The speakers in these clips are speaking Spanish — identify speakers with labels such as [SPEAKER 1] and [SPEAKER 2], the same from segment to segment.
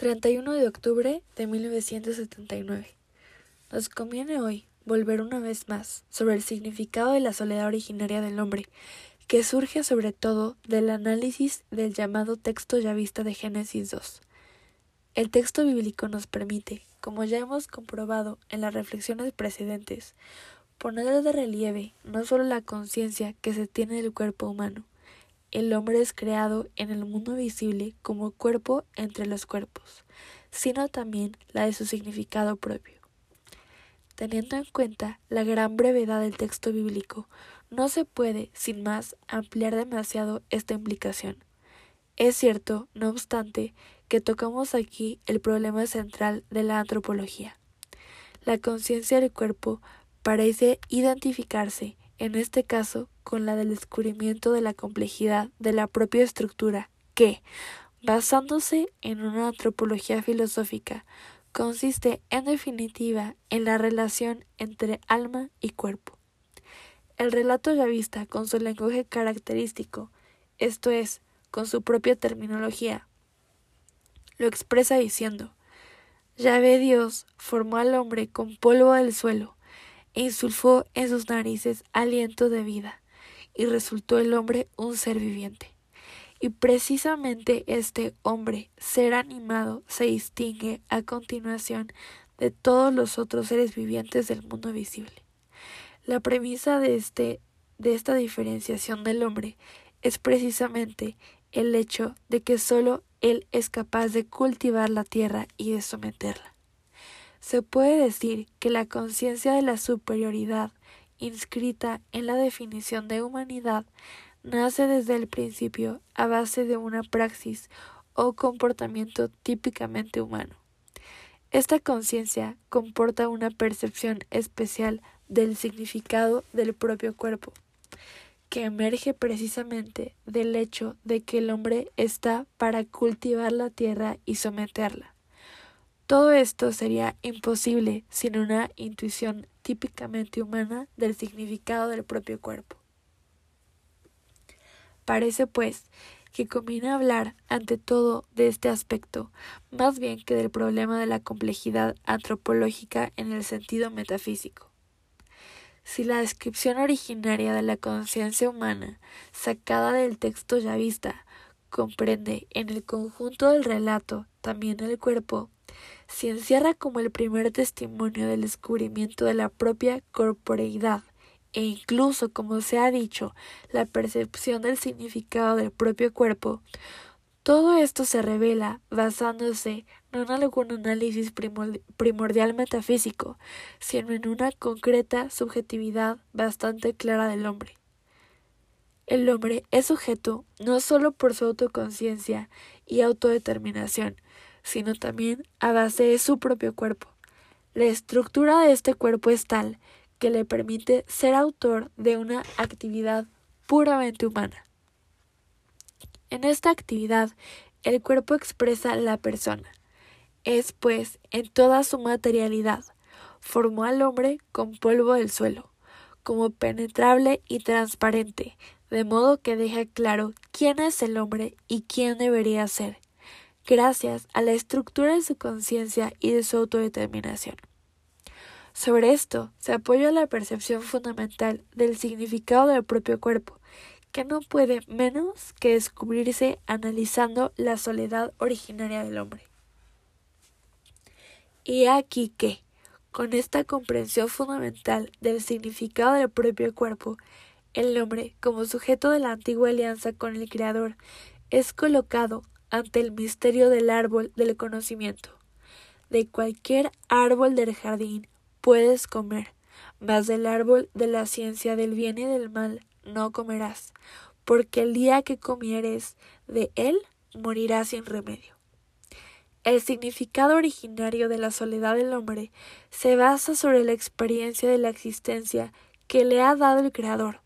[SPEAKER 1] 31 de octubre de 1979. Nos conviene hoy volver una vez más sobre el significado de la soledad originaria del hombre, que surge sobre todo del análisis del llamado texto yavista de Génesis 2. El texto bíblico nos permite, como ya hemos comprobado en las reflexiones precedentes, poner de relieve no solo la conciencia que se tiene del cuerpo humano, el hombre es creado en el mundo visible como cuerpo entre los cuerpos, sino también la de su significado propio. Teniendo en cuenta la gran brevedad del texto bíblico, no se puede, sin más, ampliar demasiado esta implicación. Es cierto, no obstante, que tocamos aquí el problema central de la antropología. La conciencia del cuerpo parece identificarse en este caso con la del descubrimiento de la complejidad de la propia estructura que, basándose en una antropología filosófica, consiste en definitiva en la relación entre alma y cuerpo. El relato yavista, con su lenguaje característico, esto es, con su propia terminología, lo expresa diciendo Yahvé Dios formó al hombre con polvo del suelo e insulfó en sus narices aliento de vida, y resultó el hombre un ser viviente. Y precisamente este hombre, ser animado, se distingue a continuación de todos los otros seres vivientes del mundo visible. La premisa de, este, de esta diferenciación del hombre es precisamente el hecho de que sólo él es capaz de cultivar la tierra y de someterla. Se puede decir que la conciencia de la superioridad inscrita en la definición de humanidad nace desde el principio a base de una praxis o comportamiento típicamente humano. Esta conciencia comporta una percepción especial del significado del propio cuerpo, que emerge precisamente del hecho de que el hombre está para cultivar la tierra y someterla. Todo esto sería imposible sin una intuición típicamente humana del significado del propio cuerpo. Parece, pues, que conviene hablar ante todo de este aspecto, más bien que del problema de la complejidad antropológica en el sentido metafísico. Si la descripción originaria de la conciencia humana, sacada del texto ya vista, comprende en el conjunto del relato también el cuerpo, se encierra como el primer testimonio del descubrimiento de la propia corporeidad e incluso, como se ha dicho, la percepción del significado del propio cuerpo, todo esto se revela basándose no en algún análisis primordial metafísico, sino en una concreta subjetividad bastante clara del hombre. El hombre es sujeto no solo por su autoconciencia y autodeterminación, sino también a base de su propio cuerpo. La estructura de este cuerpo es tal que le permite ser autor de una actividad puramente humana. En esta actividad, el cuerpo expresa la persona. Es, pues, en toda su materialidad. Formó al hombre con polvo del suelo, como penetrable y transparente, de modo que deja claro quién es el hombre y quién debería ser, gracias a la estructura de su conciencia y de su autodeterminación. Sobre esto se apoya la percepción fundamental del significado del propio cuerpo, que no puede menos que descubrirse analizando la soledad originaria del hombre. Y aquí que, con esta comprensión fundamental del significado del propio cuerpo, el hombre, como sujeto de la antigua alianza con el Creador, es colocado ante el misterio del árbol del conocimiento. De cualquier árbol del jardín puedes comer, mas del árbol de la ciencia del bien y del mal no comerás, porque el día que comieres de él morirás sin remedio. El significado originario de la soledad del hombre se basa sobre la experiencia de la existencia que le ha dado el Creador,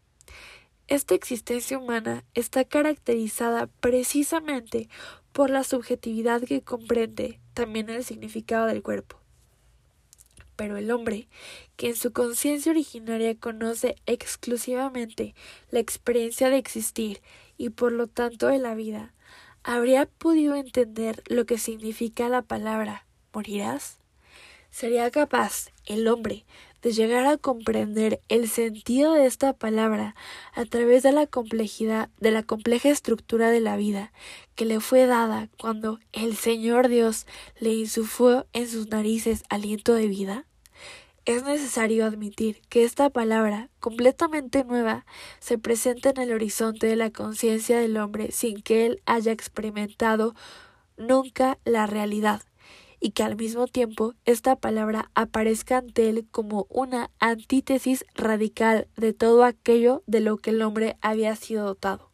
[SPEAKER 1] esta existencia humana está caracterizada precisamente por la subjetividad que comprende también el significado del cuerpo. Pero el hombre, que en su conciencia originaria conoce exclusivamente la experiencia de existir y por lo tanto de la vida, ¿habría podido entender lo que significa la palabra morirás? ¿Sería capaz el hombre de llegar a comprender el sentido de esta palabra a través de la complejidad de la compleja estructura de la vida que le fue dada cuando el Señor Dios le insufló en sus narices aliento de vida? Es necesario admitir que esta palabra, completamente nueva, se presenta en el horizonte de la conciencia del hombre sin que él haya experimentado nunca la realidad y que al mismo tiempo esta palabra aparezca ante él como una antítesis radical de todo aquello de lo que el hombre había sido dotado.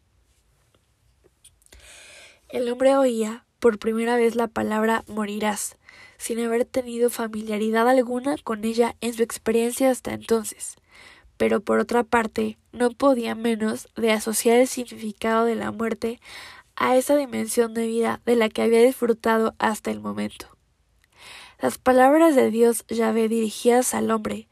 [SPEAKER 1] El hombre oía por primera vez la palabra morirás, sin haber tenido familiaridad alguna con ella en su experiencia hasta entonces. Pero por otra parte, no podía menos de asociar el significado de la muerte a esa dimensión de vida de la que había disfrutado hasta el momento. Las palabras de Dios Yahvé dirigidas al hombre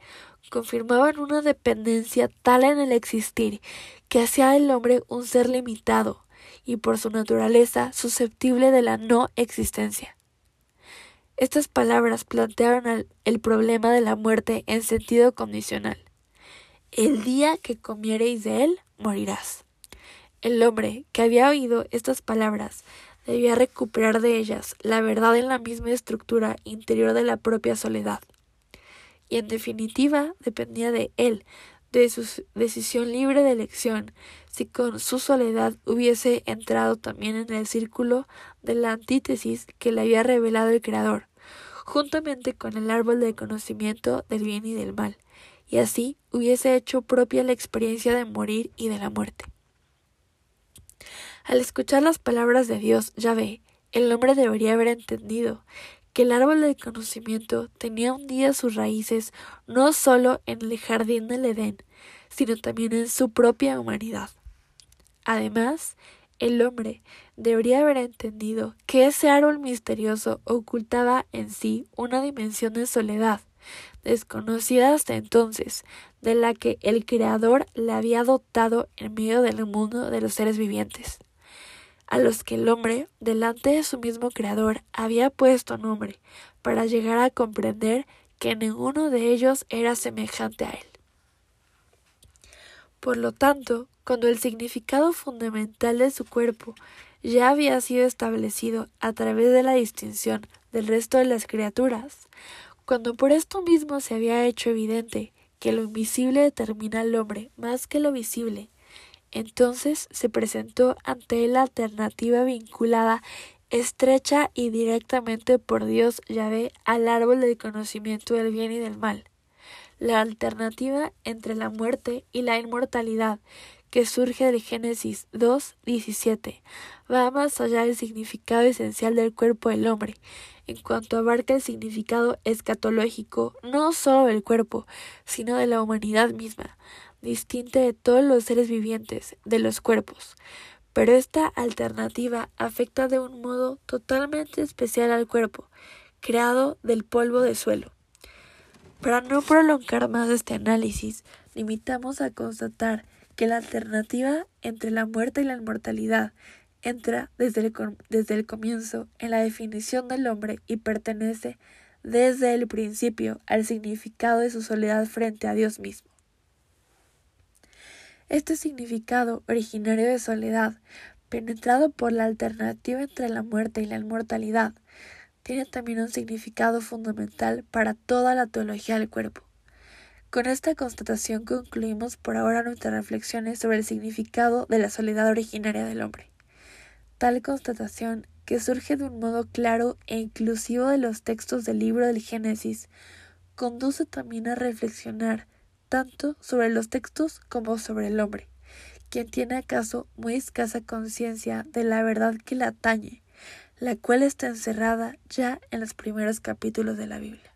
[SPEAKER 1] confirmaban una dependencia tal en el existir que hacía del hombre un ser limitado y por su naturaleza susceptible de la no existencia. Estas palabras plantearon el problema de la muerte en sentido condicional. El día que comiereis de él, morirás. El hombre que había oído estas palabras debía recuperar de ellas la verdad en la misma estructura interior de la propia soledad. Y en definitiva dependía de él, de su decisión libre de elección, si con su soledad hubiese entrado también en el círculo de la antítesis que le había revelado el Creador, juntamente con el árbol del conocimiento del bien y del mal, y así hubiese hecho propia la experiencia de morir y de la muerte. Al escuchar las palabras de Dios, ya ve, el hombre debería haber entendido que el árbol del conocimiento tenía un día sus raíces no solo en el jardín del Edén, sino también en su propia humanidad. Además, el hombre debería haber entendido que ese árbol misterioso ocultaba en sí una dimensión de soledad, desconocida hasta entonces, de la que el Creador le había dotado en medio del mundo de los seres vivientes a los que el hombre, delante de su mismo Creador, había puesto nombre, para llegar a comprender que ninguno de ellos era semejante a él. Por lo tanto, cuando el significado fundamental de su cuerpo ya había sido establecido a través de la distinción del resto de las criaturas, cuando por esto mismo se había hecho evidente que lo invisible determina al hombre más que lo visible, entonces se presentó ante él la alternativa vinculada estrecha y directamente por Dios Yahvé al árbol del conocimiento del bien y del mal. La alternativa entre la muerte y la inmortalidad que surge del Génesis 2.17 va más allá del significado esencial del cuerpo del hombre, en cuanto abarca el significado escatológico no solo del cuerpo, sino de la humanidad misma, distinta de todos los seres vivientes, de los cuerpos, pero esta alternativa afecta de un modo totalmente especial al cuerpo, creado del polvo de suelo. Para no prolongar más este análisis, limitamos a constatar que la alternativa entre la muerte y la inmortalidad entra desde el, desde el comienzo en la definición del hombre y pertenece desde el principio al significado de su soledad frente a Dios mismo. Este significado originario de soledad, penetrado por la alternativa entre la muerte y la inmortalidad, tiene también un significado fundamental para toda la teología del cuerpo. Con esta constatación concluimos por ahora nuestras reflexiones sobre el significado de la soledad originaria del hombre. Tal constatación, que surge de un modo claro e inclusivo de los textos del libro del Génesis, conduce también a reflexionar tanto sobre los textos como sobre el hombre, quien tiene acaso muy escasa conciencia de la verdad que le atañe, la cual está encerrada ya en los primeros capítulos de la Biblia.